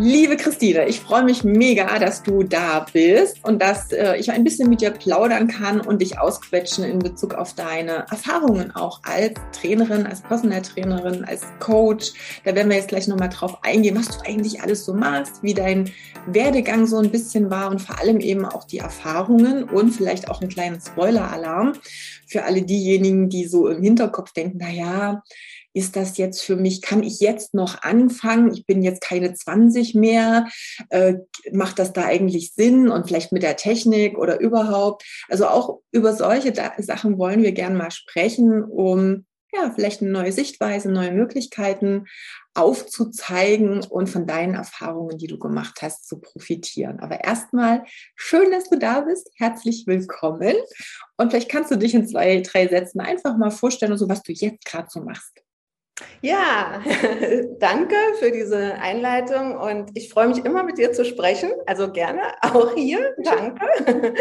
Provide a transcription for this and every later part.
Liebe Christine, ich freue mich mega, dass du da bist und dass äh, ich ein bisschen mit dir plaudern kann und dich ausquetschen in Bezug auf deine Erfahrungen auch als Trainerin, als Personal Trainerin, als Coach. Da werden wir jetzt gleich nochmal drauf eingehen, was du eigentlich alles so machst, wie dein Werdegang so ein bisschen war und vor allem eben auch die Erfahrungen und vielleicht auch einen kleinen Spoiler-Alarm für alle diejenigen, die so im Hinterkopf denken, na ja, ist das jetzt für mich, kann ich jetzt noch anfangen? Ich bin jetzt keine 20 mehr. Äh, macht das da eigentlich Sinn? Und vielleicht mit der Technik oder überhaupt. Also auch über solche Sachen wollen wir gerne mal sprechen, um ja, vielleicht eine neue Sichtweise, neue Möglichkeiten aufzuzeigen und von deinen Erfahrungen, die du gemacht hast, zu profitieren. Aber erstmal schön, dass du da bist. Herzlich willkommen. Und vielleicht kannst du dich in zwei, drei Sätzen einfach mal vorstellen, so was du jetzt gerade so machst. Ja, danke für diese Einleitung und ich freue mich immer mit dir zu sprechen. Also gerne auch hier. Danke.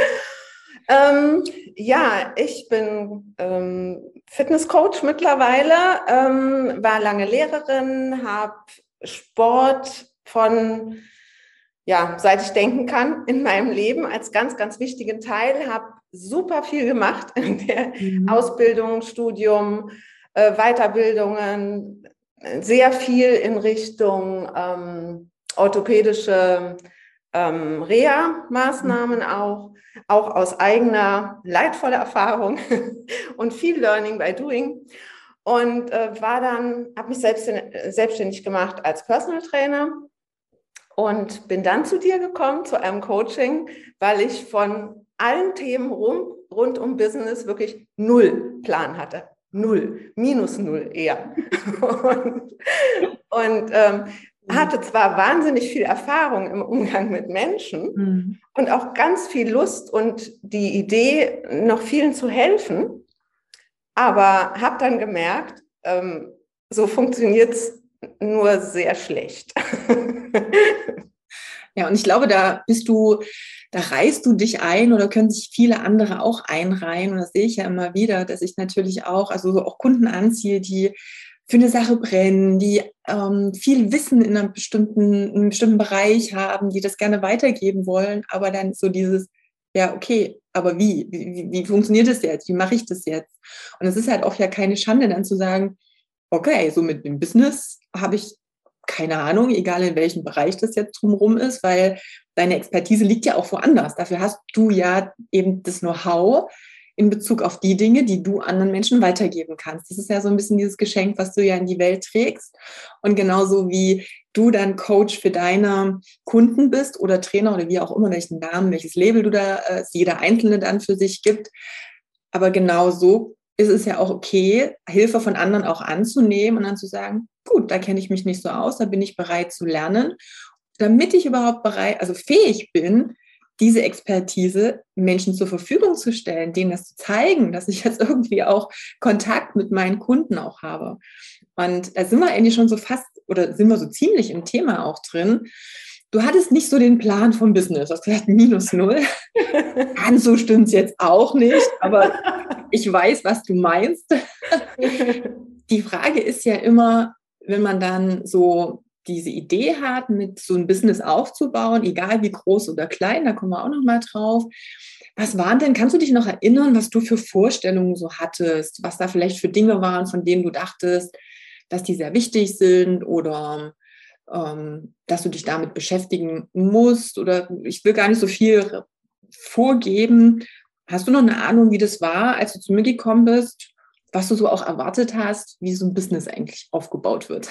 ähm, ja, ich bin ähm, Fitnesscoach mittlerweile, ähm, war lange Lehrerin, habe Sport von ja, seit ich denken kann, in meinem Leben als ganz, ganz wichtigen Teil, habe super viel gemacht in der mhm. Ausbildung, Studium, äh, Weiterbildungen, sehr viel in Richtung ähm, orthopädische ähm, Reha-Maßnahmen auch, auch aus eigener leidvoller Erfahrung und viel Learning by Doing. Und äh, war dann, habe mich selbst, selbstständig gemacht als Personal Trainer und bin dann zu dir gekommen, zu einem Coaching, weil ich von allen Themen rum, rund um Business wirklich null Plan hatte null, minus null eher. und, und ähm, hatte zwar wahnsinnig viel Erfahrung im Umgang mit Menschen mhm. und auch ganz viel Lust und die Idee, noch vielen zu helfen, aber habe dann gemerkt, ähm, so funktioniert es nur sehr schlecht. Ja, und ich glaube, da bist du da reißt du dich ein oder können sich viele andere auch einreihen. Und das sehe ich ja immer wieder, dass ich natürlich auch, also so auch Kunden anziehe, die für eine Sache brennen, die ähm, viel Wissen in einem bestimmten, in einem bestimmten Bereich haben, die das gerne weitergeben wollen, aber dann so dieses, ja, okay, aber wie? Wie, wie funktioniert das jetzt? Wie mache ich das jetzt? Und es ist halt auch ja keine Schande, dann zu sagen, okay, so mit dem Business habe ich keine Ahnung, egal in welchem Bereich das jetzt drumherum ist, weil deine Expertise liegt ja auch woanders. Dafür hast du ja eben das Know-how in Bezug auf die Dinge, die du anderen Menschen weitergeben kannst. Das ist ja so ein bisschen dieses Geschenk, was du ja in die Welt trägst. Und genauso wie du dann Coach für deine Kunden bist oder Trainer oder wie auch immer, welchen Namen, welches Label du da, äh, jeder Einzelne dann für sich gibt. Aber genau so ist es ja auch okay, Hilfe von anderen auch anzunehmen und dann zu sagen, gut, da kenne ich mich nicht so aus, da bin ich bereit zu lernen, damit ich überhaupt bereit, also fähig bin, diese Expertise Menschen zur Verfügung zu stellen, denen das zu zeigen, dass ich jetzt irgendwie auch Kontakt mit meinen Kunden auch habe. Und da sind wir eigentlich schon so fast oder sind wir so ziemlich im Thema auch drin. Du hattest nicht so den Plan vom Business. Du hast gesagt, minus null. Ganz so stimmt es jetzt auch nicht, aber ich weiß, was du meinst. Die Frage ist ja immer, wenn man dann so diese Idee hat, mit so ein Business aufzubauen, egal wie groß oder klein, da kommen wir auch noch mal drauf. Was waren denn, kannst du dich noch erinnern, was du für Vorstellungen so hattest, was da vielleicht für Dinge waren, von denen du dachtest, dass die sehr wichtig sind oder ähm, dass du dich damit beschäftigen musst oder ich will gar nicht so viel vorgeben. Hast du noch eine Ahnung, wie das war, als du zu mir gekommen bist, was du so auch erwartet hast, wie so ein Business eigentlich aufgebaut wird?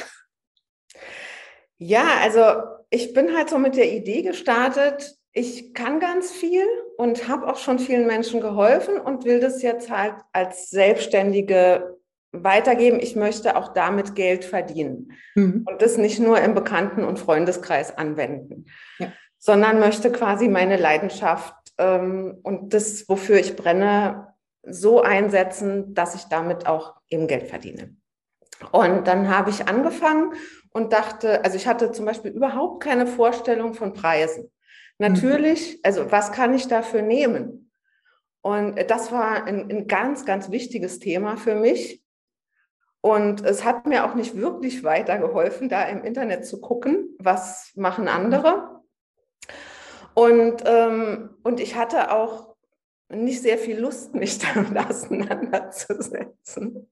Ja, also ich bin halt so mit der Idee gestartet, ich kann ganz viel und habe auch schon vielen Menschen geholfen und will das jetzt halt als Selbstständige weitergeben. Ich möchte auch damit Geld verdienen mhm. und das nicht nur im Bekannten- und Freundeskreis anwenden, ja. sondern möchte quasi meine Leidenschaft ähm, und das, wofür ich brenne, so einsetzen, dass ich damit auch eben Geld verdiene. Und dann habe ich angefangen und dachte, also ich hatte zum Beispiel überhaupt keine Vorstellung von Preisen. Natürlich, also was kann ich dafür nehmen? Und das war ein, ein ganz, ganz wichtiges Thema für mich. Und es hat mir auch nicht wirklich weitergeholfen, da im Internet zu gucken, was machen andere. Und, ähm, und ich hatte auch nicht sehr viel Lust, mich damit auseinanderzusetzen.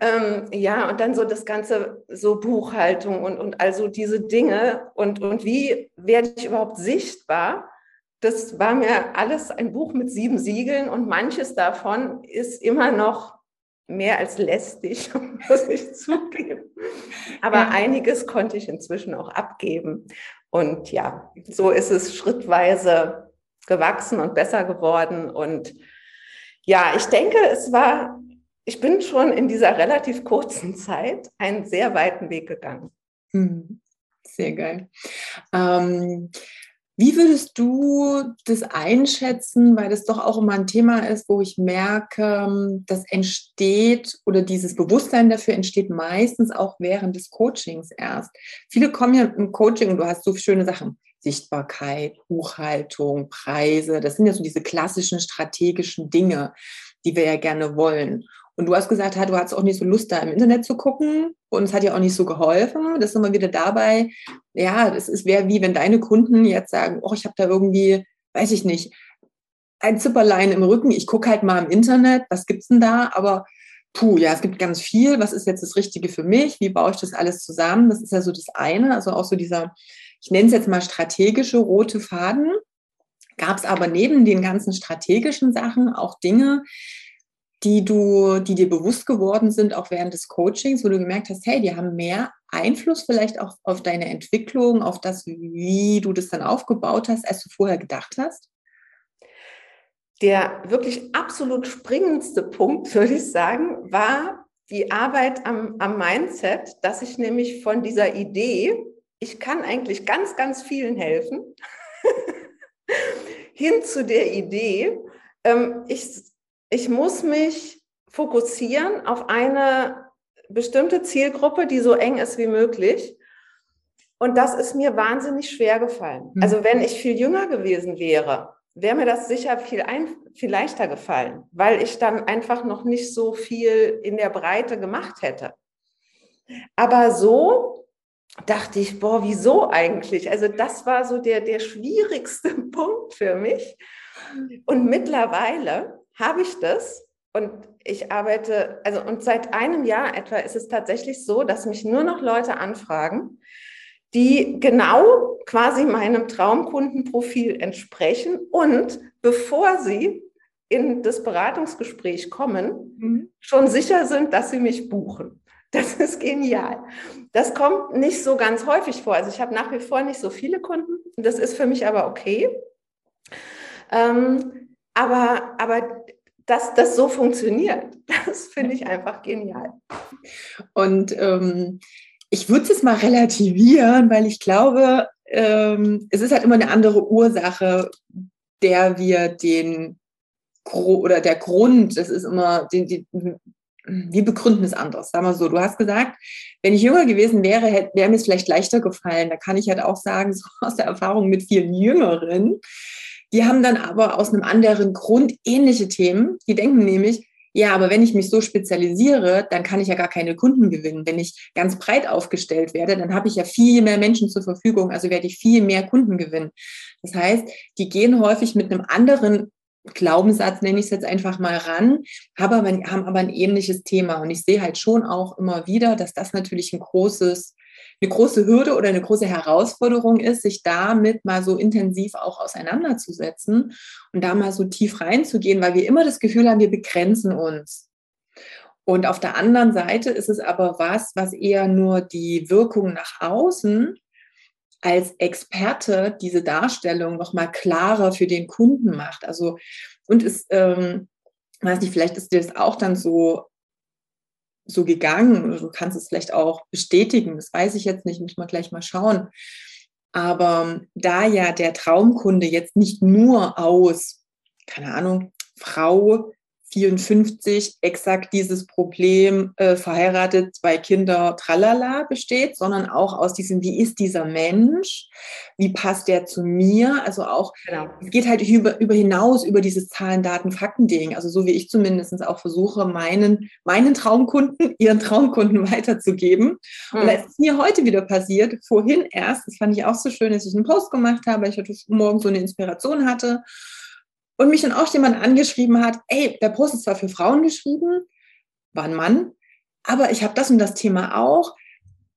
Ähm, ja, und dann so das Ganze, so Buchhaltung und, und also diese Dinge und, und wie werde ich überhaupt sichtbar? Das war mir alles ein Buch mit sieben Siegeln und manches davon ist immer noch mehr als lästig, muss ich zugeben. Aber einiges konnte ich inzwischen auch abgeben. Und ja, so ist es schrittweise gewachsen und besser geworden. Und ja, ich denke, es war ich bin schon in dieser relativ kurzen Zeit einen sehr weiten Weg gegangen. Hm, sehr geil. Ähm, wie würdest du das einschätzen, weil das doch auch immer ein Thema ist, wo ich merke, das entsteht oder dieses Bewusstsein dafür entsteht meistens auch während des Coachings erst. Viele kommen ja im Coaching und du hast so schöne Sachen. Sichtbarkeit, Buchhaltung, Preise, das sind ja so diese klassischen strategischen Dinge, die wir ja gerne wollen. Und du hast gesagt, du hattest auch nicht so Lust, da im Internet zu gucken. Und es hat dir auch nicht so geholfen. Das ist immer wieder dabei. Ja, das ist wäre wie wenn deine Kunden jetzt sagen, oh, ich habe da irgendwie, weiß ich nicht, ein Zipperlein im Rücken. Ich gucke halt mal im Internet, was gibt's denn da? Aber puh, ja, es gibt ganz viel. Was ist jetzt das Richtige für mich? Wie baue ich das alles zusammen? Das ist ja so das eine. Also auch so dieser, ich nenne es jetzt mal strategische rote Faden. Gab es aber neben den ganzen strategischen Sachen auch Dinge, die du, die dir bewusst geworden sind, auch während des Coachings, wo du gemerkt hast, hey, die haben mehr Einfluss vielleicht auch auf deine Entwicklung, auf das, wie du das dann aufgebaut hast, als du vorher gedacht hast? Der wirklich absolut springendste Punkt, würde ich sagen, war die Arbeit am, am Mindset, dass ich nämlich von dieser Idee, ich kann eigentlich ganz, ganz vielen helfen, hin zu der Idee, ähm, ich ich muss mich fokussieren auf eine bestimmte Zielgruppe, die so eng ist wie möglich. Und das ist mir wahnsinnig schwer gefallen. Mhm. Also wenn ich viel jünger gewesen wäre, wäre mir das sicher viel, ein, viel leichter gefallen, weil ich dann einfach noch nicht so viel in der Breite gemacht hätte. Aber so dachte ich, boah, wieso eigentlich? Also das war so der, der schwierigste Punkt für mich. Und mittlerweile habe ich das und ich arbeite, also und seit einem Jahr etwa ist es tatsächlich so, dass mich nur noch Leute anfragen, die genau quasi meinem Traumkundenprofil entsprechen und bevor sie in das Beratungsgespräch kommen, mhm. schon sicher sind, dass sie mich buchen. Das ist genial. Das kommt nicht so ganz häufig vor. Also ich habe nach wie vor nicht so viele Kunden. Das ist für mich aber okay. Ähm, aber, aber dass das so funktioniert, das finde ich einfach genial. Und ähm, ich würde es mal relativieren, weil ich glaube, ähm, es ist halt immer eine andere Ursache, der wir den oder der Grund, das ist immer, den, die, wir begründen es anders. Sagen wir so, du hast gesagt, wenn ich jünger gewesen wäre, wäre mir es vielleicht leichter gefallen. Da kann ich halt auch sagen, so aus der Erfahrung mit vielen Jüngeren, die haben dann aber aus einem anderen Grund ähnliche Themen. Die denken nämlich, ja, aber wenn ich mich so spezialisiere, dann kann ich ja gar keine Kunden gewinnen. Wenn ich ganz breit aufgestellt werde, dann habe ich ja viel mehr Menschen zur Verfügung, also werde ich viel mehr Kunden gewinnen. Das heißt, die gehen häufig mit einem anderen Glaubenssatz, nenne ich es jetzt einfach mal ran, aber, haben aber ein ähnliches Thema. Und ich sehe halt schon auch immer wieder, dass das natürlich ein großes eine große Hürde oder eine große Herausforderung ist, sich damit mal so intensiv auch auseinanderzusetzen und da mal so tief reinzugehen, weil wir immer das Gefühl haben, wir begrenzen uns. Und auf der anderen Seite ist es aber was, was eher nur die Wirkung nach außen als Experte diese Darstellung noch mal klarer für den Kunden macht. Also und es, ähm, weiß nicht, vielleicht ist dir das auch dann so so gegangen du kannst es vielleicht auch bestätigen, das weiß ich jetzt nicht, muss man gleich mal schauen. Aber da ja der Traumkunde jetzt nicht nur aus, keine Ahnung, Frau 54 exakt dieses Problem äh, verheiratet, zwei Kinder, tralala besteht, sondern auch aus diesem, wie ist dieser Mensch, wie passt der zu mir, also auch, genau. es geht halt über, über hinaus über dieses Zahlen, Daten, Fakten-Ding, also so wie ich zumindest auch versuche, meinen, meinen Traumkunden, ihren Traumkunden weiterzugeben. Mhm. Und da ist es mir heute wieder passiert, vorhin erst, das fand ich auch so schön, dass ich einen Post gemacht habe, weil ich heute Morgen so eine Inspiration hatte und mich dann auch jemand angeschrieben hat, ey, der Post ist zwar für Frauen geschrieben, war ein Mann, aber ich habe das und das Thema auch.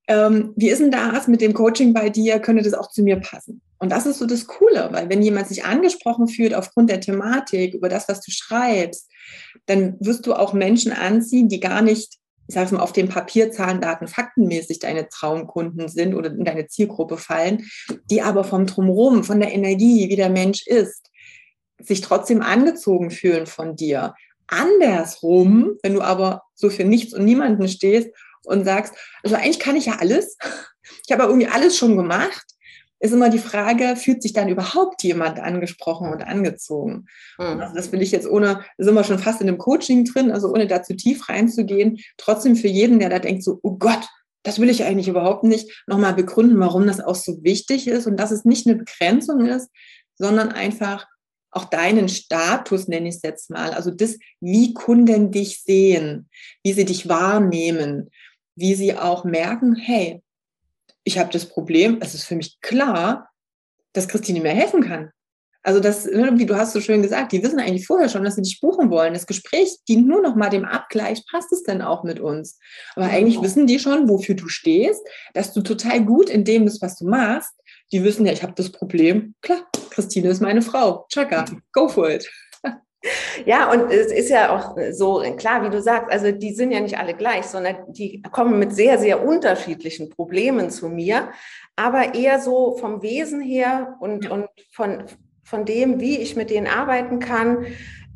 Ähm, wie ist denn das mit dem Coaching bei dir? Könnte das auch zu mir passen? Und das ist so das Coole, weil wenn jemand sich angesprochen fühlt aufgrund der Thematik, über das, was du schreibst, dann wirst du auch Menschen anziehen, die gar nicht, ich sage mal, auf dem Papier Zahlen, Daten, faktenmäßig deine Traumkunden sind oder in deine Zielgruppe fallen, die aber vom Drumherum, von der Energie, wie der Mensch ist, sich trotzdem angezogen fühlen von dir. Andersrum, wenn du aber so für nichts und niemanden stehst und sagst, also eigentlich kann ich ja alles, ich habe ja irgendwie alles schon gemacht, ist immer die Frage, fühlt sich dann überhaupt jemand angesprochen und angezogen? Mhm. Also das will ich jetzt ohne, sind wir schon fast in einem Coaching drin, also ohne da zu tief reinzugehen, trotzdem für jeden, der da denkt so, oh Gott, das will ich eigentlich überhaupt nicht, nochmal begründen, warum das auch so wichtig ist und dass es nicht eine Begrenzung ist, sondern einfach auch deinen Status, nenne ich es jetzt mal, also das, wie Kunden dich sehen, wie sie dich wahrnehmen, wie sie auch merken, hey, ich habe das Problem, es ist für mich klar, dass Christine mir helfen kann. Also das, wie du hast so schön gesagt, die wissen eigentlich vorher schon, dass sie dich buchen wollen. Das Gespräch dient nur noch mal dem Abgleich, passt es denn auch mit uns? Aber eigentlich wissen die schon, wofür du stehst, dass du total gut in dem bist, was du machst. Die wissen ja, ich habe das Problem. Klar, Christine ist meine Frau. Chaka, go for it. Ja, und es ist ja auch so klar, wie du sagst, also die sind ja nicht alle gleich, sondern die kommen mit sehr, sehr unterschiedlichen Problemen zu mir, aber eher so vom Wesen her und, und von, von dem, wie ich mit denen arbeiten kann,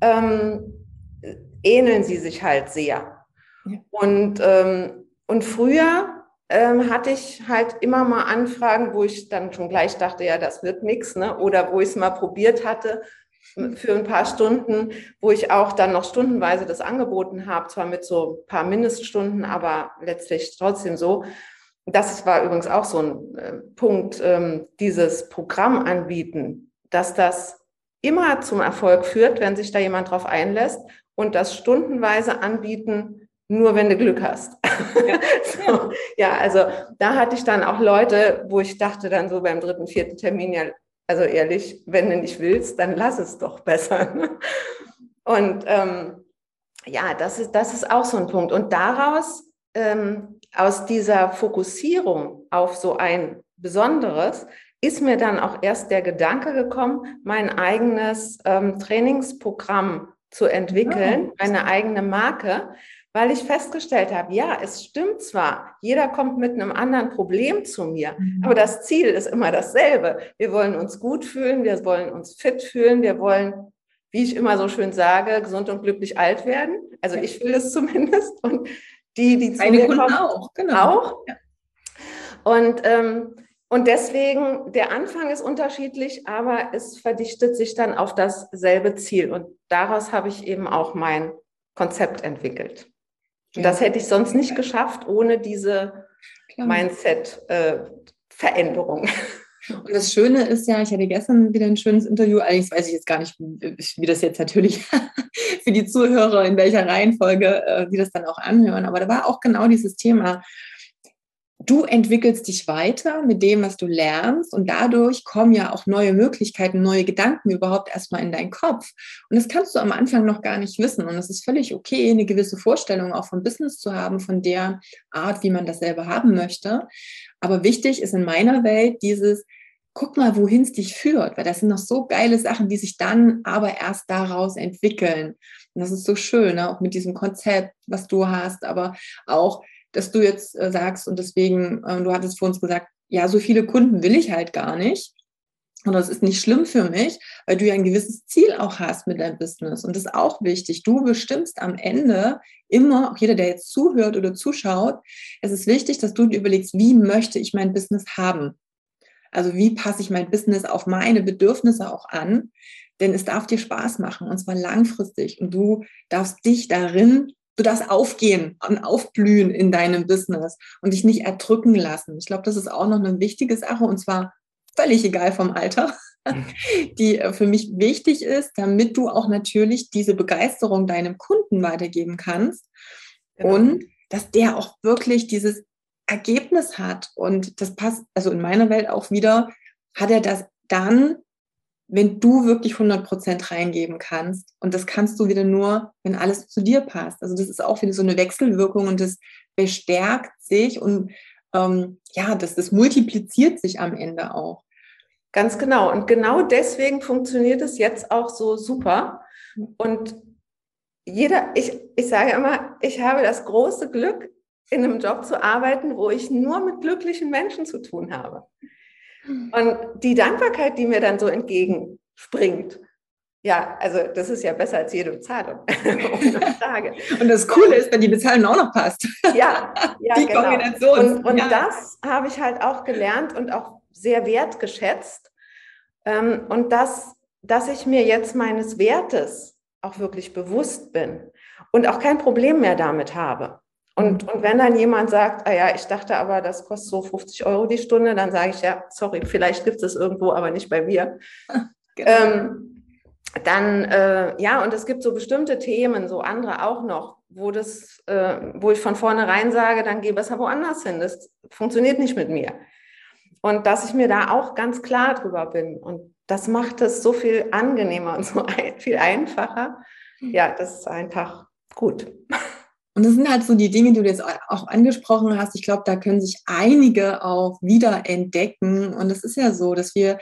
ähm, ähneln sie sich halt sehr. Und, ähm, und früher ähm, hatte ich halt immer mal Anfragen, wo ich dann schon gleich dachte, ja, das wird nichts, ne? oder wo ich es mal probiert hatte für ein paar Stunden, wo ich auch dann noch stundenweise das angeboten habe, zwar mit so ein paar Mindeststunden, aber letztlich trotzdem so. Das war übrigens auch so ein äh, Punkt, ähm, dieses Programm anbieten, dass das immer zum Erfolg führt, wenn sich da jemand drauf einlässt und das stundenweise anbieten nur wenn du Glück hast. Ja. so, ja, also da hatte ich dann auch Leute, wo ich dachte dann so beim dritten, vierten Termin, ja, also ehrlich, wenn du nicht willst, dann lass es doch besser. Und ähm, ja, das ist, das ist auch so ein Punkt. Und daraus, ähm, aus dieser Fokussierung auf so ein Besonderes, ist mir dann auch erst der Gedanke gekommen, mein eigenes ähm, Trainingsprogramm zu entwickeln, ja. eine eigene Marke, weil ich festgestellt habe, ja, es stimmt zwar, jeder kommt mit einem anderen Problem zu mir, mhm. aber das Ziel ist immer dasselbe. Wir wollen uns gut fühlen, wir wollen uns fit fühlen, wir wollen, wie ich immer so schön sage, gesund und glücklich alt werden. Also ich will es zumindest und die, die zu Eine mir kommen, auch, genau. Auch. Ja. Und ähm, und deswegen, der Anfang ist unterschiedlich, aber es verdichtet sich dann auf dasselbe Ziel. Und daraus habe ich eben auch mein Konzept entwickelt. Und das hätte ich sonst nicht geschafft ohne diese Mindset-Veränderung. Äh, und das Schöne ist ja, ich hatte gestern wieder ein schönes Interview, allerdings weiß ich jetzt gar nicht, wie das jetzt natürlich für die Zuhörer, in welcher Reihenfolge äh, die das dann auch anhören, aber da war auch genau dieses Thema, du entwickelst dich weiter mit dem, was du lernst und dadurch kommen ja auch neue Möglichkeiten, neue Gedanken überhaupt erstmal in deinen Kopf. Und das kannst du am Anfang noch gar nicht wissen. Und es ist völlig okay, eine gewisse Vorstellung auch von Business zu haben, von der Art, wie man das selber haben möchte. Aber wichtig ist in meiner Welt dieses, guck mal, wohin es dich führt, weil das sind noch so geile Sachen, die sich dann aber erst daraus entwickeln. Und das ist so schön, ne? auch mit diesem Konzept, was du hast, aber auch dass du jetzt äh, sagst und deswegen, äh, du hattest vor uns gesagt, ja, so viele Kunden will ich halt gar nicht. Und das ist nicht schlimm für mich, weil du ja ein gewisses Ziel auch hast mit deinem Business. Und das ist auch wichtig. Du bestimmst am Ende immer, auch jeder, der jetzt zuhört oder zuschaut, es ist wichtig, dass du dir überlegst, wie möchte ich mein Business haben? Also wie passe ich mein Business auf meine Bedürfnisse auch an? Denn es darf dir Spaß machen und zwar langfristig. Und du darfst dich darin, du darfst aufgehen und aufblühen in deinem Business und dich nicht erdrücken lassen. Ich glaube, das ist auch noch eine wichtige Sache und zwar völlig egal vom Alter, die äh, für mich wichtig ist, damit du auch natürlich diese Begeisterung deinem Kunden weitergeben kannst genau. und dass der auch wirklich dieses Ergebnis hat. Und das passt, also in meiner Welt auch wieder, hat er das dann, wenn du wirklich 100 Prozent reingeben kannst. Und das kannst du wieder nur, wenn alles zu dir passt. Also das ist auch wieder so eine Wechselwirkung und das bestärkt sich und ähm, ja, das, das multipliziert sich am Ende auch. Ganz genau. Und genau deswegen funktioniert es jetzt auch so super. Und jeder, ich, ich sage immer, ich habe das große Glück, in einem Job zu arbeiten, wo ich nur mit glücklichen Menschen zu tun habe. Und die Dankbarkeit, die mir dann so entgegenspringt, ja, also das ist ja besser als jede Bezahlung. Frage. und das Coole ist, wenn die Bezahlung auch noch passt. Ja, ja die genau. Kombination. Und, und ja. das habe ich halt auch gelernt und auch sehr wertgeschätzt. Ähm, und das, dass ich mir jetzt meines Wertes auch wirklich bewusst bin und auch kein Problem mehr damit habe. Und, und wenn dann jemand sagt, ah ja, ich dachte aber, das kostet so 50 Euro die Stunde, dann sage ich, ja, sorry, vielleicht gibt es irgendwo, aber nicht bei mir. Genau. Ähm, dann, äh, ja, und es gibt so bestimmte Themen, so andere auch noch, wo das, äh, wo ich von vornherein sage, dann geh besser woanders hin. Das funktioniert nicht mit mir. Und dass ich mir da auch ganz klar drüber bin. Und das macht es so viel angenehmer und so ein, viel einfacher. Ja, das ist einfach gut. Und das sind halt so die Dinge, die du jetzt auch angesprochen hast. Ich glaube, da können sich einige auch wieder entdecken. Und es ist ja so, dass wir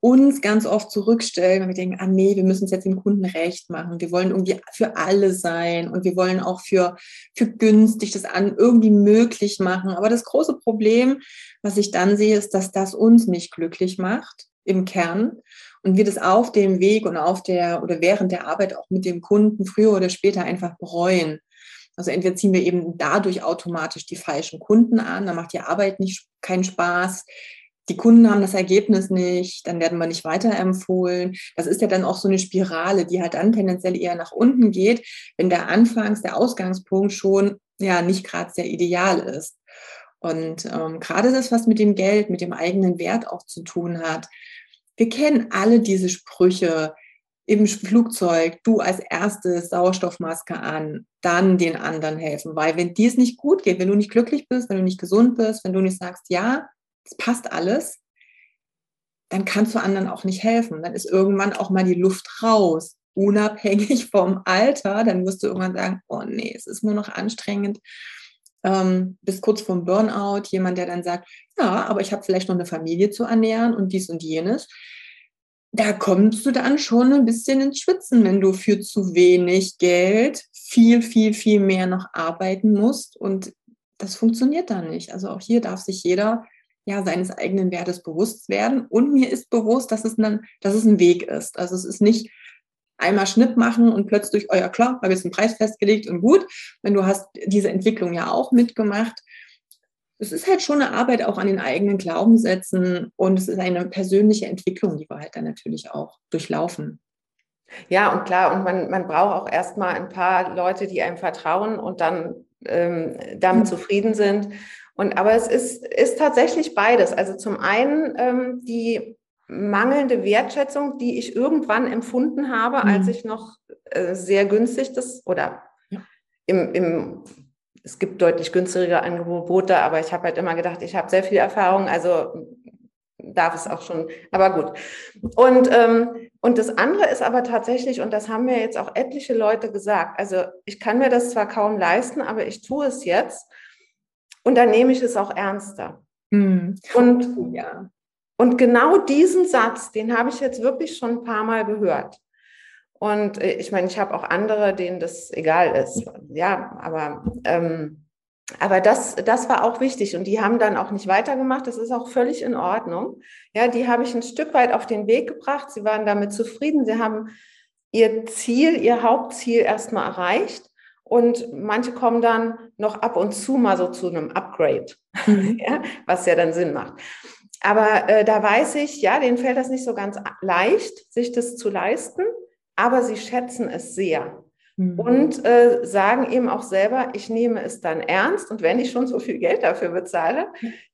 uns ganz oft zurückstellen, wenn wir denken, ah nee, wir müssen es jetzt dem Kunden recht machen. Wir wollen irgendwie für alle sein und wir wollen auch für, für günstig das an irgendwie möglich machen. Aber das große Problem, was ich dann sehe, ist, dass das uns nicht glücklich macht im Kern und wir das auf dem Weg und auf der oder während der Arbeit auch mit dem Kunden früher oder später einfach bereuen. Also entweder ziehen wir eben dadurch automatisch die falschen Kunden an, dann macht die Arbeit nicht keinen Spaß. Die Kunden haben das Ergebnis nicht, dann werden wir nicht weiterempfohlen. Das ist ja dann auch so eine Spirale, die halt dann tendenziell eher nach unten geht, wenn der Anfangs-, der Ausgangspunkt schon ja nicht gerade sehr ideal ist. Und ähm, gerade das, was mit dem Geld, mit dem eigenen Wert auch zu tun hat. Wir kennen alle diese Sprüche, im Flugzeug, du als erstes Sauerstoffmaske an, dann den anderen helfen. Weil wenn dir es nicht gut geht, wenn du nicht glücklich bist, wenn du nicht gesund bist, wenn du nicht sagst, ja, es passt alles, dann kannst du anderen auch nicht helfen. Dann ist irgendwann auch mal die Luft raus, unabhängig vom Alter. Dann wirst du irgendwann sagen, oh nee, es ist nur noch anstrengend. Ähm, bis kurz vom Burnout, jemand, der dann sagt, ja, aber ich habe vielleicht noch eine Familie zu ernähren und dies und jenes da kommst du dann schon ein bisschen ins Schwitzen, wenn du für zu wenig Geld viel, viel, viel mehr noch arbeiten musst. Und das funktioniert dann nicht. Also auch hier darf sich jeder ja seines eigenen Wertes bewusst werden. Und mir ist bewusst, dass es, ein, dass es ein Weg ist. Also es ist nicht einmal Schnipp machen und plötzlich, oh ja klar, habe jetzt einen Preis festgelegt und gut. Wenn du hast diese Entwicklung ja auch mitgemacht, es ist halt schon eine Arbeit auch an den eigenen Glaubenssätzen und es ist eine persönliche Entwicklung, die wir halt dann natürlich auch durchlaufen. Ja, und klar, und man, man braucht auch erstmal ein paar Leute, die einem vertrauen und dann ähm, damit mhm. zufrieden sind. Und aber es ist, ist tatsächlich beides. Also zum einen ähm, die mangelnde Wertschätzung, die ich irgendwann empfunden habe, mhm. als ich noch äh, sehr günstig das oder ja. im, im es gibt deutlich günstigere Angebote, aber ich habe halt immer gedacht, ich habe sehr viel Erfahrung, also darf es auch schon, aber gut. Und, ähm, und das andere ist aber tatsächlich, und das haben mir jetzt auch etliche Leute gesagt, also ich kann mir das zwar kaum leisten, aber ich tue es jetzt und dann nehme ich es auch ernster. Mhm. Und, ja. und genau diesen Satz, den habe ich jetzt wirklich schon ein paar Mal gehört. Und äh, ich meine, ich habe auch andere, denen das egal ist. Ja, aber, ähm, aber das, das war auch wichtig. Und die haben dann auch nicht weitergemacht. Das ist auch völlig in Ordnung. Ja, die habe ich ein Stück weit auf den Weg gebracht. Sie waren damit zufrieden. Sie haben ihr Ziel, ihr Hauptziel erstmal erreicht. Und manche kommen dann noch ab und zu mal so zu einem Upgrade, mhm. ja, was ja dann Sinn macht. aber äh, da weiß ich, ja, denen fällt das nicht so ganz leicht, sich das zu leisten, aber sie schätzen es sehr. Mhm. Und äh, sagen eben auch selber, ich nehme es dann ernst und wenn ich schon so viel Geld dafür bezahle,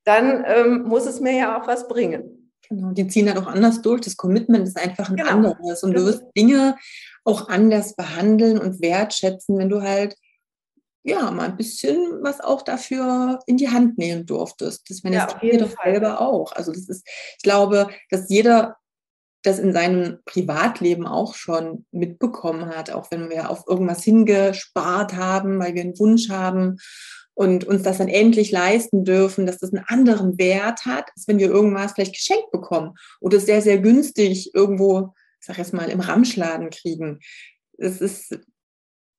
dann ähm, muss es mir ja auch was bringen. Genau, die ziehen halt auch anders durch. Das Commitment ist einfach ein genau. anderes und du wirst Dinge auch anders behandeln und wertschätzen, wenn du halt ja, mal ein bisschen was auch dafür in die Hand nehmen durftest. Das wenn ja, das doch selber auch. Also das ist, ich glaube, dass jeder das in seinem Privatleben auch schon mitbekommen hat, auch wenn wir auf irgendwas hingespart haben, weil wir einen Wunsch haben und uns das dann endlich leisten dürfen, dass das einen anderen Wert hat, als wenn wir irgendwas vielleicht geschenkt bekommen oder sehr, sehr günstig irgendwo, ich sag jetzt mal, im Ramschladen kriegen. Es ist,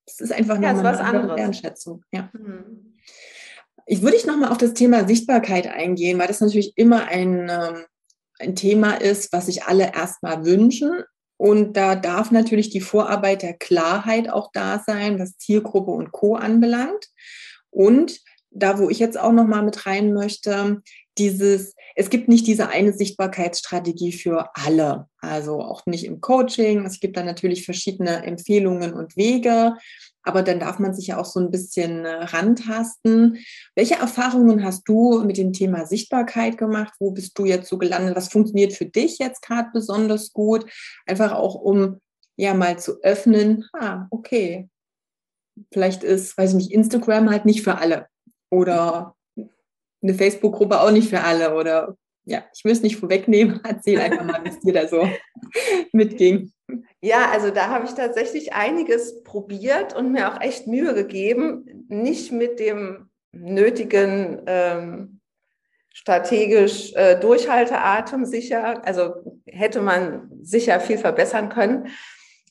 es ist einfach ja, nochmal eine andere Wertschätzung. Ja. Mhm. Ich würde ich nochmal auf das Thema Sichtbarkeit eingehen, weil das natürlich immer ein ähm, ein Thema ist, was sich alle erstmal wünschen. Und da darf natürlich die Vorarbeit der Klarheit auch da sein, was Zielgruppe und Co. anbelangt. Und da, wo ich jetzt auch noch mal mit rein möchte, dieses, es gibt nicht diese eine Sichtbarkeitsstrategie für alle. Also auch nicht im Coaching. Es gibt da natürlich verschiedene Empfehlungen und Wege aber dann darf man sich ja auch so ein bisschen äh, rantasten. Welche Erfahrungen hast du mit dem Thema Sichtbarkeit gemacht? Wo bist du jetzt so gelandet? Was funktioniert für dich jetzt gerade besonders gut? Einfach auch, um ja mal zu öffnen, ah, okay, vielleicht ist, weiß ich nicht, Instagram halt nicht für alle oder eine Facebook-Gruppe auch nicht für alle oder ja, ich will es nicht vorwegnehmen, erzähl einfach mal, wie es dir da so mitging. Ja, also da habe ich tatsächlich einiges probiert und mir auch echt Mühe gegeben, nicht mit dem nötigen ähm, strategisch äh, Durchhalteatem sicher, also hätte man sicher viel verbessern können.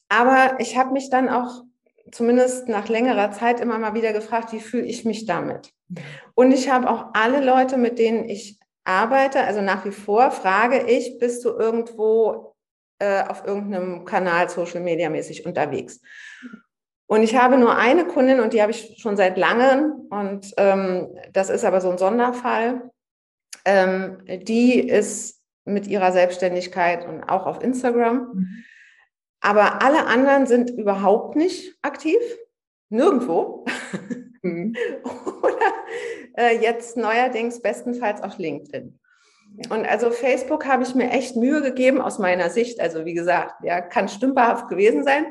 Aber ich habe mich dann auch zumindest nach längerer Zeit immer mal wieder gefragt, wie fühle ich mich damit? Und ich habe auch alle Leute, mit denen ich arbeite, also nach wie vor frage ich, bist du irgendwo äh, auf irgendeinem Kanal Social Media mäßig unterwegs? Und ich habe nur eine Kundin und die habe ich schon seit langem und ähm, das ist aber so ein Sonderfall. Ähm, die ist mit ihrer Selbstständigkeit und auch auf Instagram. Mhm. Aber alle anderen sind überhaupt nicht aktiv, nirgendwo. Mhm. Oder äh, jetzt neuerdings bestenfalls auf LinkedIn. Und also Facebook habe ich mir echt Mühe gegeben aus meiner Sicht. Also wie gesagt, ja, kann stümperhaft gewesen sein.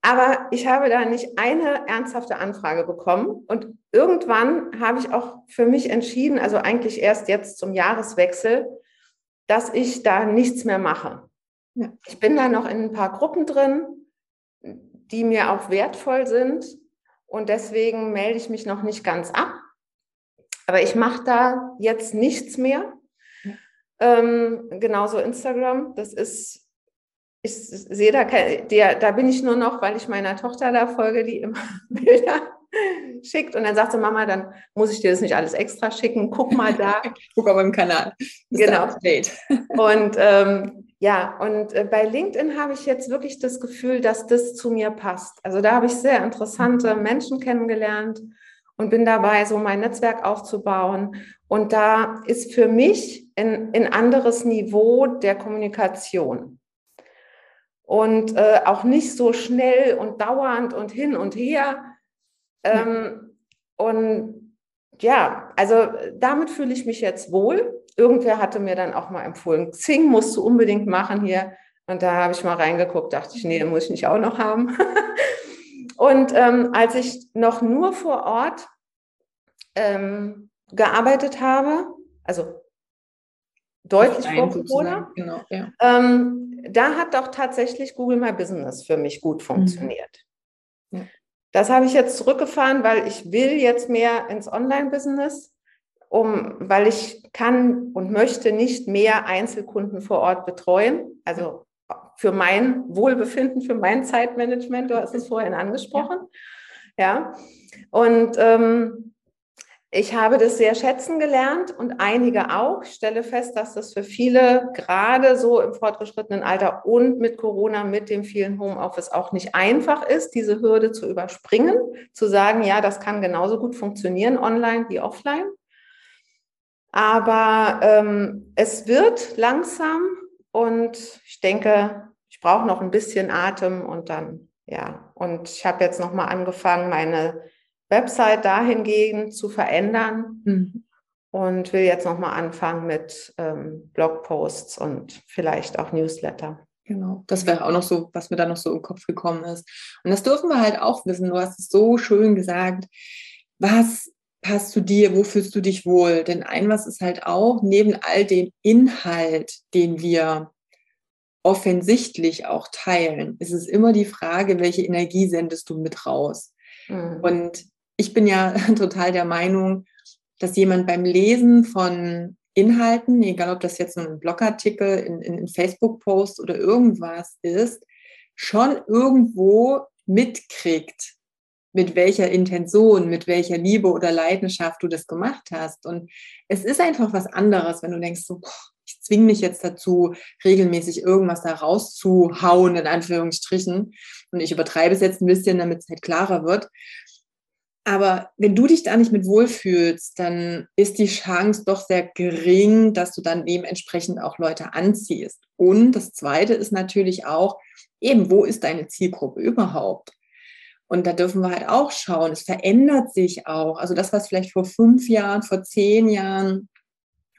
Aber ich habe da nicht eine ernsthafte Anfrage bekommen. Und irgendwann habe ich auch für mich entschieden, also eigentlich erst jetzt zum Jahreswechsel, dass ich da nichts mehr mache. Ja. Ich bin da noch in ein paar Gruppen drin, die mir auch wertvoll sind. Und deswegen melde ich mich noch nicht ganz ab. Aber ich mache da jetzt nichts mehr. Ähm, genauso Instagram, das ist, ich sehe da, kein, der, da bin ich nur noch, weil ich meiner Tochter da folge, die immer Bilder schickt und dann sagt sie, Mama, dann muss ich dir das nicht alles extra schicken, guck mal da. guck auf meinem Kanal. genau. Und ähm, ja, und äh, bei LinkedIn habe ich jetzt wirklich das Gefühl, dass das zu mir passt. Also da habe ich sehr interessante Menschen kennengelernt und bin dabei, so mein Netzwerk aufzubauen. Und da ist für mich ein, ein anderes Niveau der Kommunikation. Und äh, auch nicht so schnell und dauernd und hin und her. Ähm, und ja, also damit fühle ich mich jetzt wohl irgendwer hatte mir dann auch mal empfohlen, Xing musst du unbedingt machen hier. Und da habe ich mal reingeguckt, dachte ich, nee, muss ich nicht auch noch haben. und ähm, als ich noch nur vor Ort ähm, gearbeitet habe, also deutlich vor Corona, genau, ja. ähm, da hat doch tatsächlich Google My Business für mich gut mhm. funktioniert. Mhm. Ja. Das habe ich jetzt zurückgefahren, weil ich will jetzt mehr ins Online-Business um, weil ich kann und möchte nicht mehr Einzelkunden vor Ort betreuen. Also für mein Wohlbefinden, für mein Zeitmanagement, du hast es vorhin angesprochen. Ja. ja. Und ähm, ich habe das sehr schätzen gelernt und einige auch. Ich stelle fest, dass das für viele gerade so im fortgeschrittenen Alter und mit Corona, mit dem vielen Homeoffice auch nicht einfach ist, diese Hürde zu überspringen, zu sagen, ja, das kann genauso gut funktionieren online wie offline. Aber ähm, es wird langsam und ich denke, ich brauche noch ein bisschen Atem und dann, ja. Und ich habe jetzt nochmal angefangen, meine Website dahingehend zu verändern mhm. und will jetzt nochmal anfangen mit ähm, Blogposts und vielleicht auch Newsletter. Genau, das wäre auch noch so, was mir da noch so im Kopf gekommen ist. Und das dürfen wir halt auch wissen. Du hast es so schön gesagt. Was passt zu dir? Wo fühlst du dich wohl? Denn ein was ist halt auch, neben all dem Inhalt, den wir offensichtlich auch teilen, ist es immer die Frage, welche Energie sendest du mit raus? Mhm. Und ich bin ja total der Meinung, dass jemand beim Lesen von Inhalten, egal ob das jetzt ein Blogartikel, in, in, in Facebook-Post oder irgendwas ist, schon irgendwo mitkriegt, mit welcher Intention, mit welcher Liebe oder Leidenschaft du das gemacht hast. Und es ist einfach was anderes, wenn du denkst, so, ich zwinge mich jetzt dazu, regelmäßig irgendwas da rauszuhauen, in Anführungsstrichen. Und ich übertreibe es jetzt ein bisschen, damit es halt klarer wird. Aber wenn du dich da nicht mit wohlfühlst, dann ist die Chance doch sehr gering, dass du dann dementsprechend auch Leute anziehst. Und das Zweite ist natürlich auch, eben, wo ist deine Zielgruppe überhaupt? Und da dürfen wir halt auch schauen, es verändert sich auch. Also das, was vielleicht vor fünf Jahren, vor zehn Jahren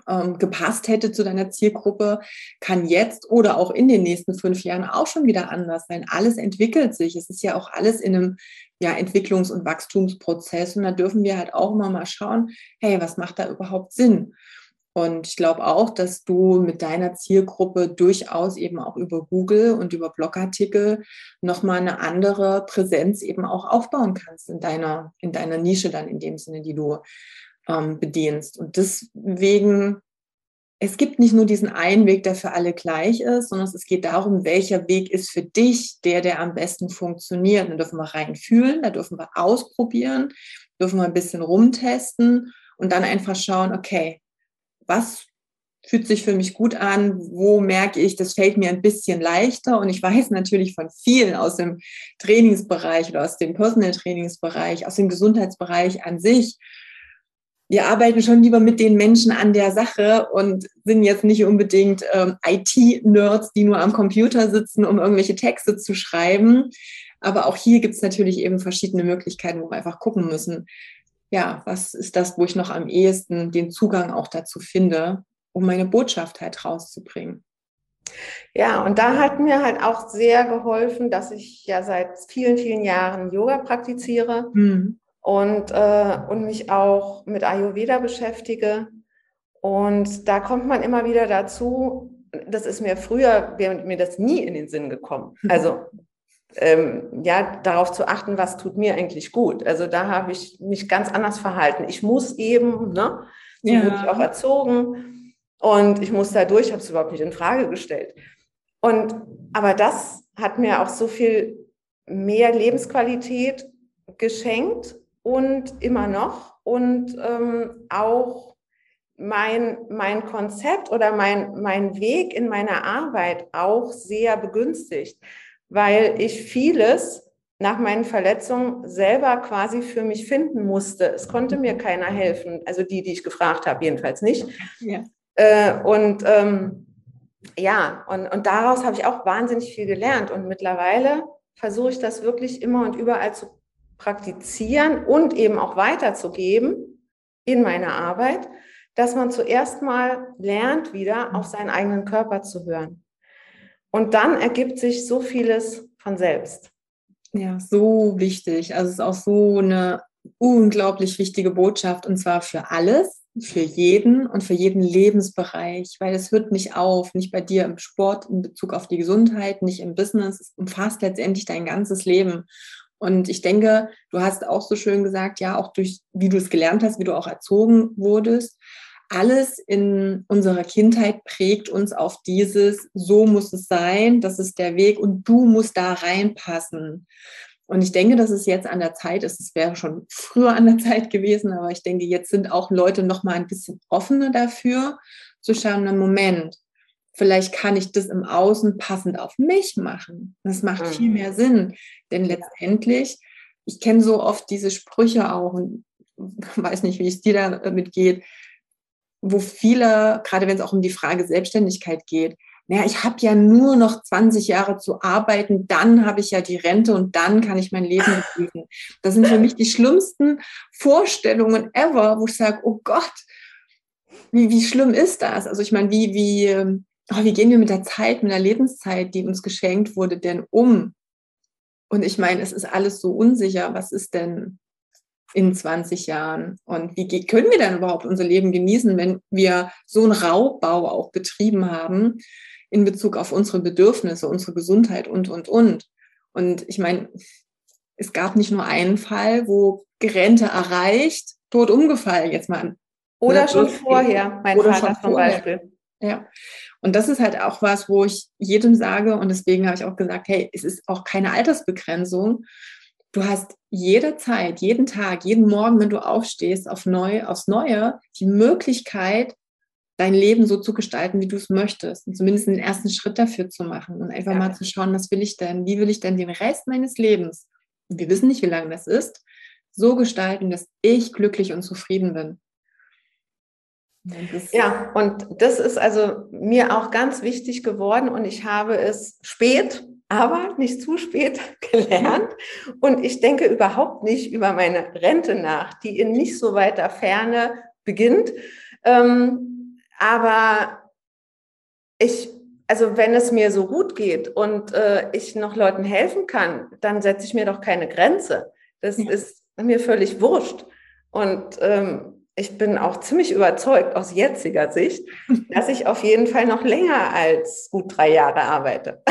ähm, gepasst hätte zu deiner Zielgruppe, kann jetzt oder auch in den nächsten fünf Jahren auch schon wieder anders sein. Alles entwickelt sich. Es ist ja auch alles in einem ja, Entwicklungs- und Wachstumsprozess. Und da dürfen wir halt auch immer mal schauen, hey, was macht da überhaupt Sinn? Und ich glaube auch, dass du mit deiner Zielgruppe durchaus eben auch über Google und über Blogartikel nochmal eine andere Präsenz eben auch aufbauen kannst in deiner, in deiner Nische dann in dem Sinne, die du ähm, bedienst. Und deswegen, es gibt nicht nur diesen einen Weg, der für alle gleich ist, sondern es geht darum, welcher Weg ist für dich der, der am besten funktioniert. Da dürfen wir reinfühlen, da dürfen wir ausprobieren, dürfen wir ein bisschen rumtesten und dann einfach schauen, okay, was fühlt sich für mich gut an, wo merke ich, das fällt mir ein bisschen leichter. Und ich weiß natürlich von vielen aus dem Trainingsbereich oder aus dem Personal Trainingsbereich, aus dem Gesundheitsbereich an sich, wir arbeiten schon lieber mit den Menschen an der Sache und sind jetzt nicht unbedingt ähm, IT-Nerds, die nur am Computer sitzen, um irgendwelche Texte zu schreiben. Aber auch hier gibt es natürlich eben verschiedene Möglichkeiten, wo wir einfach gucken müssen, ja, was ist das, wo ich noch am ehesten den Zugang auch dazu finde, um meine Botschaft halt rauszubringen. Ja, und da hat mir halt auch sehr geholfen, dass ich ja seit vielen, vielen Jahren Yoga praktiziere. Mhm und, äh, und mich auch mit Ayurveda beschäftige. Und da kommt man immer wieder dazu, das ist mir früher, wäre mir das nie in den Sinn gekommen. Also ähm, ja, darauf zu achten, was tut mir eigentlich gut. Also da habe ich mich ganz anders verhalten. Ich muss eben, ne, so ja. wurde ich auch erzogen und ich muss da durch, habe es überhaupt nicht in Frage gestellt. Und aber das hat mir auch so viel mehr Lebensqualität geschenkt und immer noch und ähm, auch mein, mein Konzept oder mein, mein Weg in meiner Arbeit auch sehr begünstigt, weil ich vieles nach meinen Verletzungen selber quasi für mich finden musste. Es konnte mir keiner helfen, also die, die ich gefragt habe, jedenfalls nicht. Ja. Äh, und ähm, ja, und, und daraus habe ich auch wahnsinnig viel gelernt. Und mittlerweile versuche ich das wirklich immer und überall zu praktizieren und eben auch weiterzugeben in meiner Arbeit, dass man zuerst mal lernt, wieder auf seinen eigenen Körper zu hören. Und dann ergibt sich so vieles von selbst. Ja, so wichtig. Also es ist auch so eine unglaublich wichtige Botschaft und zwar für alles, für jeden und für jeden Lebensbereich, weil es hört nicht auf, nicht bei dir im Sport in Bezug auf die Gesundheit, nicht im Business, es umfasst letztendlich dein ganzes Leben. Und ich denke, du hast auch so schön gesagt, ja, auch durch, wie du es gelernt hast, wie du auch erzogen wurdest, alles in unserer Kindheit prägt uns auf dieses, so muss es sein, das ist der Weg und du musst da reinpassen. Und ich denke, dass es jetzt an der Zeit ist. Es wäre schon früher an der Zeit gewesen, aber ich denke, jetzt sind auch Leute noch mal ein bisschen offener dafür, zu schauen, einen Moment, vielleicht kann ich das im Außen passend auf mich machen. Das macht mhm. viel mehr Sinn, denn letztendlich, ich kenne so oft diese Sprüche auch und weiß nicht, wie es dir damit geht. wo viele, gerade wenn es auch um die Frage Selbstständigkeit geht, naja, ich habe ja nur noch 20 Jahre zu arbeiten, dann habe ich ja die Rente und dann kann ich mein Leben genießen. Das sind für mich die schlimmsten Vorstellungen ever, wo ich sage, oh Gott, wie, wie schlimm ist das? Also ich meine, wie, wie, ähm, oh, wie gehen wir mit der Zeit, mit der Lebenszeit, die uns geschenkt wurde, denn um? Und ich meine, es ist alles so unsicher. Was ist denn in 20 Jahren? Und wie können wir dann überhaupt unser Leben genießen, wenn wir so einen Raubbau auch betrieben haben? in Bezug auf unsere Bedürfnisse, unsere Gesundheit und, und, und. Und ich meine, es gab nicht nur einen Fall, wo Rente erreicht, tot umgefallen, jetzt mal. Oder ne, schon vorher, mein Oder Vater zum vorher. Beispiel. Ja. Und das ist halt auch was, wo ich jedem sage, und deswegen habe ich auch gesagt, hey, es ist auch keine Altersbegrenzung. Du hast jederzeit, jeden Tag, jeden Morgen, wenn du aufstehst, auf neu, aufs Neue, die Möglichkeit, dein Leben so zu gestalten, wie du es möchtest. Und zumindest den ersten Schritt dafür zu machen und einfach ja. mal zu schauen, was will ich denn? Wie will ich denn den Rest meines Lebens, und wir wissen nicht, wie lange das ist, so gestalten, dass ich glücklich und zufrieden bin. Ja, und das ist also mir auch ganz wichtig geworden und ich habe es spät, aber nicht zu spät gelernt. Und ich denke überhaupt nicht über meine Rente nach, die in nicht so weiter Ferne beginnt. Ähm, aber ich, also wenn es mir so gut geht und äh, ich noch Leuten helfen kann, dann setze ich mir doch keine Grenze. Das ja. ist mir völlig wurscht. Und ähm, ich bin auch ziemlich überzeugt aus jetziger Sicht, dass ich auf jeden Fall noch länger als gut drei Jahre arbeite.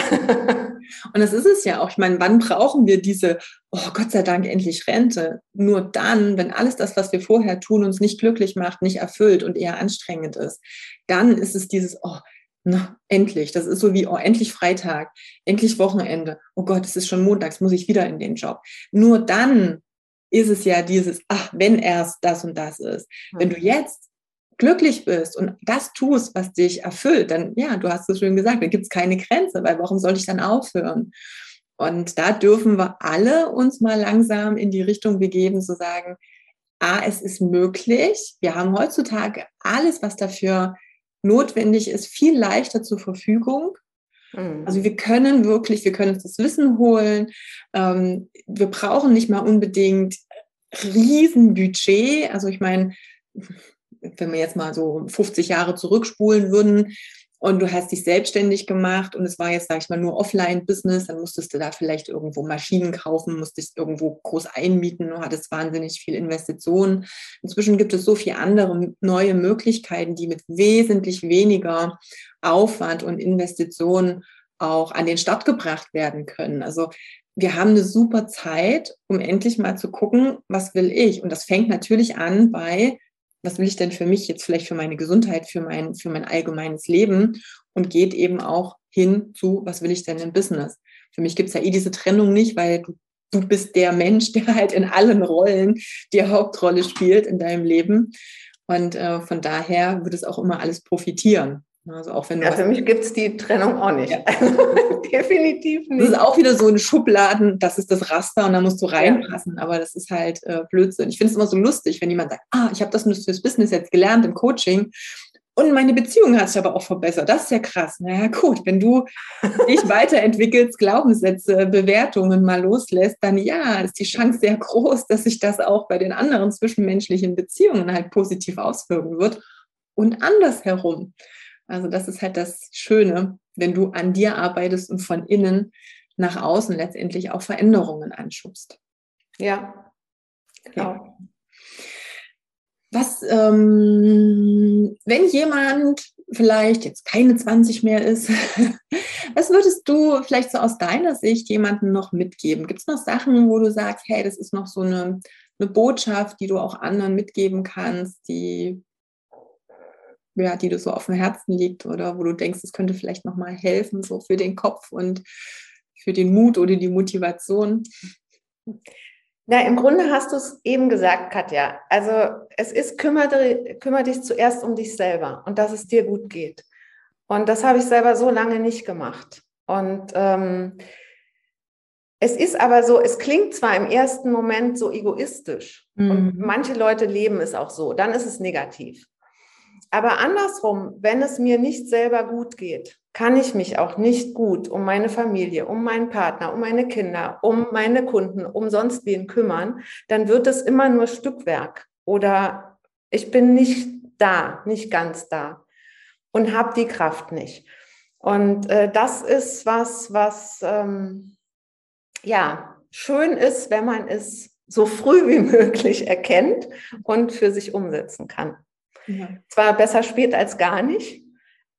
Und das ist es ja auch. Ich meine, wann brauchen wir diese, oh Gott sei Dank, endlich Rente? Nur dann, wenn alles das, was wir vorher tun, uns nicht glücklich macht, nicht erfüllt und eher anstrengend ist. Dann ist es dieses, oh, na, endlich. Das ist so wie, oh, endlich Freitag, endlich Wochenende. Oh Gott, es ist schon montags, muss ich wieder in den Job. Nur dann ist es ja dieses, ach, wenn erst das und das ist. Wenn du jetzt glücklich bist und das tust, was dich erfüllt, dann, ja, du hast es schön gesagt, da gibt es keine Grenze, weil warum soll ich dann aufhören? Und da dürfen wir alle uns mal langsam in die Richtung begeben, zu sagen, ah, es ist möglich. Wir haben heutzutage alles, was dafür notwendig ist, viel leichter zur Verfügung. Mhm. Also wir können wirklich, wir können uns das Wissen holen. Ähm, wir brauchen nicht mal unbedingt Riesenbudget. Also ich meine, wenn wir jetzt mal so 50 Jahre zurückspulen würden und du hast dich selbstständig gemacht und es war jetzt, sag ich mal, nur Offline-Business, dann musstest du da vielleicht irgendwo Maschinen kaufen, musstest irgendwo groß einmieten, du hattest wahnsinnig viel Investitionen. Inzwischen gibt es so viele andere neue Möglichkeiten, die mit wesentlich weniger Aufwand und Investitionen auch an den Start gebracht werden können. Also wir haben eine super Zeit, um endlich mal zu gucken, was will ich? Und das fängt natürlich an bei was will ich denn für mich jetzt vielleicht für meine Gesundheit, für mein, für mein allgemeines Leben und geht eben auch hin zu, was will ich denn im Business? Für mich gibt es ja eh diese Trennung nicht, weil du, du bist der Mensch, der halt in allen Rollen die Hauptrolle spielt in deinem Leben. Und äh, von daher wird es auch immer alles profitieren. Also auch wenn ja, für mich gibt es die Trennung auch nicht. Ja. Definitiv nicht. Das ist auch wieder so ein Schubladen, das ist das Raster und da musst du reinpassen. Ja. Aber das ist halt äh, Blödsinn. Ich finde es immer so lustig, wenn jemand sagt, ah, ich habe das fürs Business jetzt gelernt im Coaching und meine Beziehung hat sich aber auch verbessert. Das ist ja krass. Naja, gut, wenn du dich weiterentwickelst, Glaubenssätze, Bewertungen mal loslässt, dann ja, ist die Chance sehr groß, dass sich das auch bei den anderen zwischenmenschlichen Beziehungen halt positiv auswirken wird. Und andersherum. Also das ist halt das Schöne, wenn du an dir arbeitest und von innen nach außen letztendlich auch Veränderungen anschubst. Ja, genau. Ja. Was, ähm, wenn jemand vielleicht jetzt keine 20 mehr ist, was würdest du vielleicht so aus deiner Sicht jemandem noch mitgeben? Gibt es noch Sachen, wo du sagst, hey, das ist noch so eine, eine Botschaft, die du auch anderen mitgeben kannst, die ja, die dir so auf dem Herzen liegt oder wo du denkst, es könnte vielleicht nochmal helfen, so für den Kopf und für den Mut oder die Motivation? Na, im Grunde hast du es eben gesagt, Katja. Also es ist, kümmere, kümmere dich zuerst um dich selber und dass es dir gut geht. Und das habe ich selber so lange nicht gemacht. Und ähm, es ist aber so, es klingt zwar im ersten Moment so egoistisch mhm. und manche Leute leben es auch so, dann ist es negativ. Aber andersrum, wenn es mir nicht selber gut geht, kann ich mich auch nicht gut um meine Familie, um meinen Partner, um meine Kinder, um meine Kunden, um sonst wen kümmern, dann wird es immer nur Stückwerk oder ich bin nicht da, nicht ganz da und habe die Kraft nicht. Und äh, das ist was, was ähm, ja schön ist, wenn man es so früh wie möglich erkennt und für sich umsetzen kann. Ja. Zwar besser spät als gar nicht,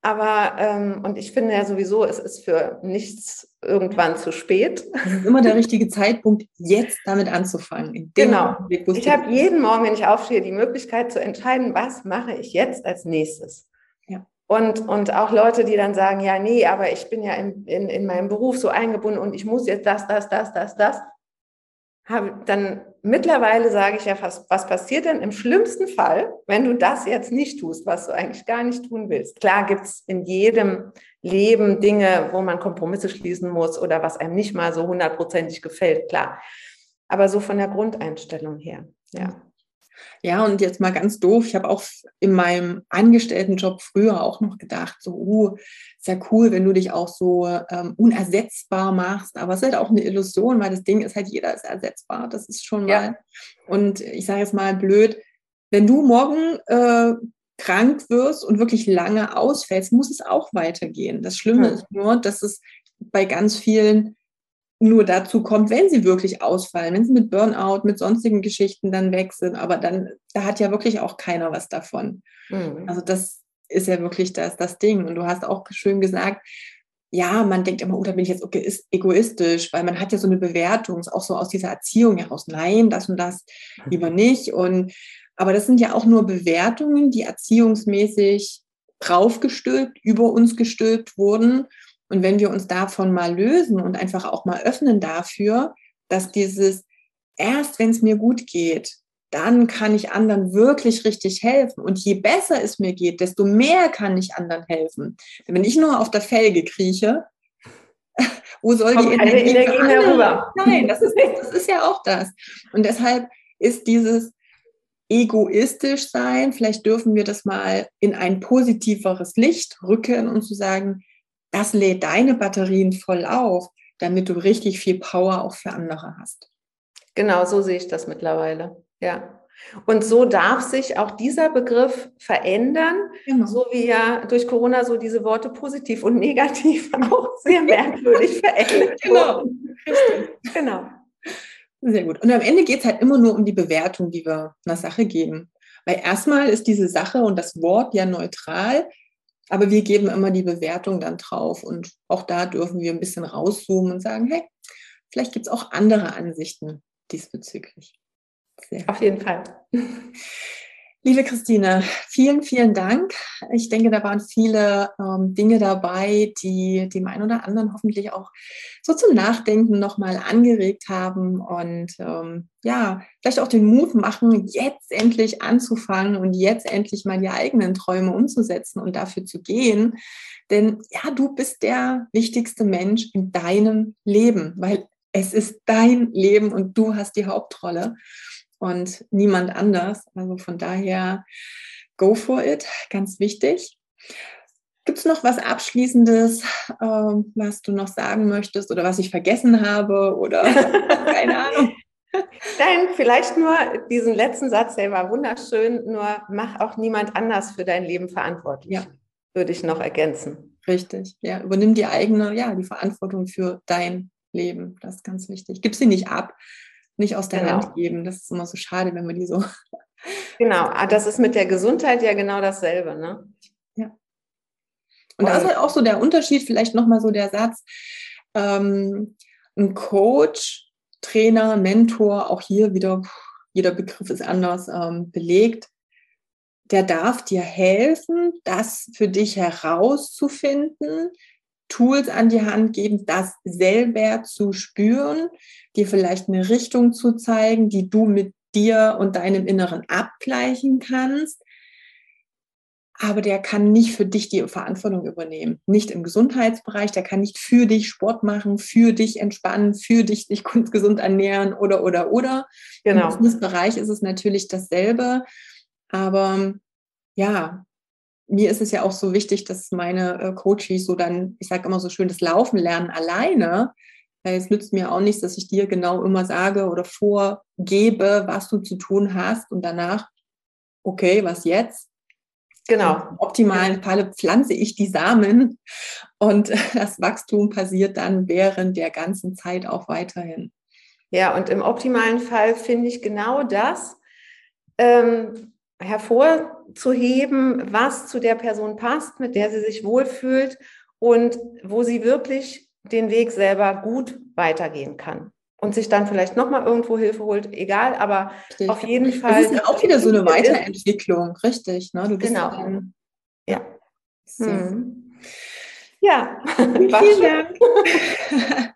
aber ähm, und ich finde ja sowieso, es ist für nichts irgendwann zu spät. Es ist immer der richtige Zeitpunkt, jetzt damit anzufangen. genau. ich habe jeden Morgen, wenn ich aufstehe, die Möglichkeit zu entscheiden, was mache ich jetzt als nächstes. Ja. Und, und auch Leute, die dann sagen, ja, nee, aber ich bin ja in, in, in meinem Beruf so eingebunden und ich muss jetzt das, das, das, das, das habe, dann mittlerweile sage ich ja fast, was passiert denn im schlimmsten Fall, wenn du das jetzt nicht tust, was du eigentlich gar nicht tun willst? Klar gibt es in jedem Leben Dinge, wo man Kompromisse schließen muss oder was einem nicht mal so hundertprozentig gefällt, klar. Aber so von der Grundeinstellung her, ja. Ja, und jetzt mal ganz doof, ich habe auch in meinem Angestelltenjob früher auch noch gedacht, so, uh, ist ja cool, wenn du dich auch so ähm, unersetzbar machst, aber es ist halt auch eine Illusion, weil das Ding ist halt, jeder ist ersetzbar, das ist schon ja. mal, und ich sage jetzt mal blöd, wenn du morgen äh, krank wirst und wirklich lange ausfällst, muss es auch weitergehen. Das Schlimme hm. ist nur, dass es bei ganz vielen nur dazu kommt, wenn sie wirklich ausfallen, wenn sie mit Burnout, mit sonstigen Geschichten dann weg sind. Aber dann, da hat ja wirklich auch keiner was davon. Mhm. Also das ist ja wirklich das, das Ding. Und du hast auch schön gesagt, ja, man denkt immer, oh, da bin ich jetzt egoistisch, weil man hat ja so eine Bewertung, auch so aus dieser Erziehung heraus, nein, das und das lieber nicht. Und aber das sind ja auch nur Bewertungen, die erziehungsmäßig draufgestülpt, über uns gestülpt wurden. Und wenn wir uns davon mal lösen und einfach auch mal öffnen dafür, dass dieses erst, wenn es mir gut geht, dann kann ich anderen wirklich richtig helfen. Und je besser es mir geht, desto mehr kann ich anderen helfen. Wenn ich nur auf der Felge krieche, wo soll Kommt die Energie, Energie herüber? Nein, das ist, das ist ja auch das. Und deshalb ist dieses egoistisch sein, vielleicht dürfen wir das mal in ein positiveres Licht rücken und zu sagen, das lädt deine Batterien voll auf, damit du richtig viel Power auch für andere hast. Genau, so sehe ich das mittlerweile. Ja. Und so darf sich auch dieser Begriff verändern, genau. so wie ja durch Corona so diese Worte positiv und negativ auch sehr merkwürdig verändert genau. Genau. Sehr gut. Und am Ende geht es halt immer nur um die Bewertung, die wir einer Sache geben. Weil erstmal ist diese Sache und das Wort ja neutral. Aber wir geben immer die Bewertung dann drauf und auch da dürfen wir ein bisschen rauszoomen und sagen, hey, vielleicht gibt es auch andere Ansichten diesbezüglich. Sehr Auf jeden Fall. Liebe Christine, vielen, vielen Dank. Ich denke, da waren viele ähm, Dinge dabei, die dem einen oder anderen hoffentlich auch so zum Nachdenken nochmal angeregt haben und ähm, ja, vielleicht auch den Mut machen, jetzt endlich anzufangen und jetzt endlich mal die eigenen Träume umzusetzen und dafür zu gehen. Denn ja, du bist der wichtigste Mensch in deinem Leben, weil es ist dein Leben und du hast die Hauptrolle und niemand anders. Also von daher, go for it, ganz wichtig. Gibt es noch was Abschließendes, äh, was du noch sagen möchtest oder was ich vergessen habe oder keine Ahnung? Nein, vielleicht nur diesen letzten Satz, der war wunderschön, nur mach auch niemand anders für dein Leben verantwortlich. Ja. Würde ich noch ergänzen. Richtig, ja. Übernimm die eigene, ja, die Verantwortung für dein Leben. Das ist ganz wichtig. Gib sie nicht ab, nicht aus der genau. Hand geben. Das ist immer so schade, wenn man die so. Genau, ah, das ist mit der Gesundheit ja genau dasselbe, ne? Ja. Und da ist halt auch so der Unterschied, vielleicht nochmal so der Satz, ähm, ein Coach, Trainer, Mentor, auch hier wieder, jeder Begriff ist anders ähm, belegt, der darf dir helfen, das für dich herauszufinden, Tools an die Hand geben, das selber zu spüren, dir vielleicht eine Richtung zu zeigen, die du mit dir und deinem Inneren abgleichen kannst. Aber der kann nicht für dich die Verantwortung übernehmen. Nicht im Gesundheitsbereich, der kann nicht für dich Sport machen, für dich entspannen, für dich sich gesund ernähren oder, oder, oder. Genau. Im Businessbereich ist es natürlich dasselbe. Aber ja, mir ist es ja auch so wichtig, dass meine äh, Coaches so dann, ich sage immer so schön, das Laufen lernen alleine. Weil es nützt mir auch nichts, dass ich dir genau immer sage oder vorgebe, was du zu tun hast und danach, okay, was jetzt? Genau. Im optimalen Falle pflanze ich die Samen und das Wachstum passiert dann während der ganzen Zeit auch weiterhin. Ja, und im optimalen Fall finde ich genau das ähm, hervorzuheben, was zu der Person passt, mit der sie sich wohlfühlt und wo sie wirklich den Weg selber gut weitergehen kann und sich dann vielleicht nochmal irgendwo Hilfe holt, egal, aber richtig. auf jeden Fall. Das ist ja auch wieder so eine Weiterentwicklung, richtig. Ne? Du bist genau. Dann, ja. Hm. Ja, vielen Dank.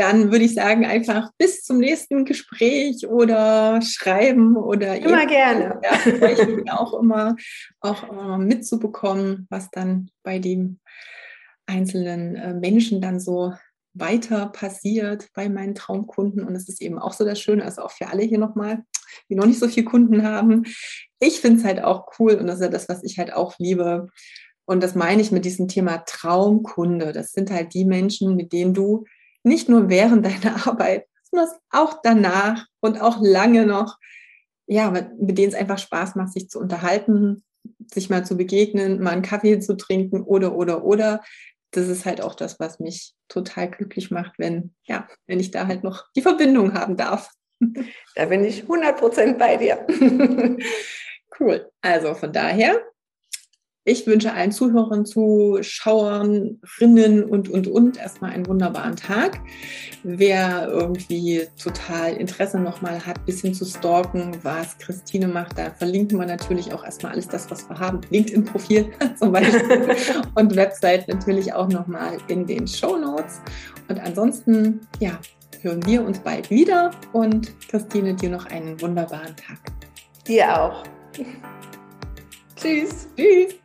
Dann würde ich sagen, einfach bis zum nächsten Gespräch oder schreiben oder immer gerne. Ja, auch immer, auch immer mitzubekommen, was dann bei dem einzelnen äh, Menschen dann so weiter passiert bei meinen Traumkunden. Und es ist eben auch so das Schöne, also auch für alle hier nochmal, die noch nicht so viele Kunden haben. Ich finde es halt auch cool und das ist ja das, was ich halt auch liebe. Und das meine ich mit diesem Thema Traumkunde. Das sind halt die Menschen, mit denen du nicht nur während deiner Arbeit, sondern auch danach und auch lange noch, ja, mit denen es einfach Spaß macht, sich zu unterhalten, sich mal zu begegnen, mal einen Kaffee zu trinken oder, oder, oder das ist halt auch das, was mich total glücklich macht, wenn, ja, wenn ich da halt noch die Verbindung haben darf. Da bin ich 100% bei dir. cool. Also von daher ich wünsche allen Zuhörern, Zuschauern, Rinnen und, und, und erstmal einen wunderbaren Tag. Wer irgendwie total Interesse nochmal hat, ein bisschen zu stalken, was Christine macht, da verlinken wir natürlich auch erstmal alles das, was wir haben. LinkedIn-Profil zum Beispiel und Website natürlich auch nochmal in den Show Notes. Und ansonsten, ja, hören wir uns bald wieder und Christine, dir noch einen wunderbaren Tag. Dir auch. Tschüss. Tschüss.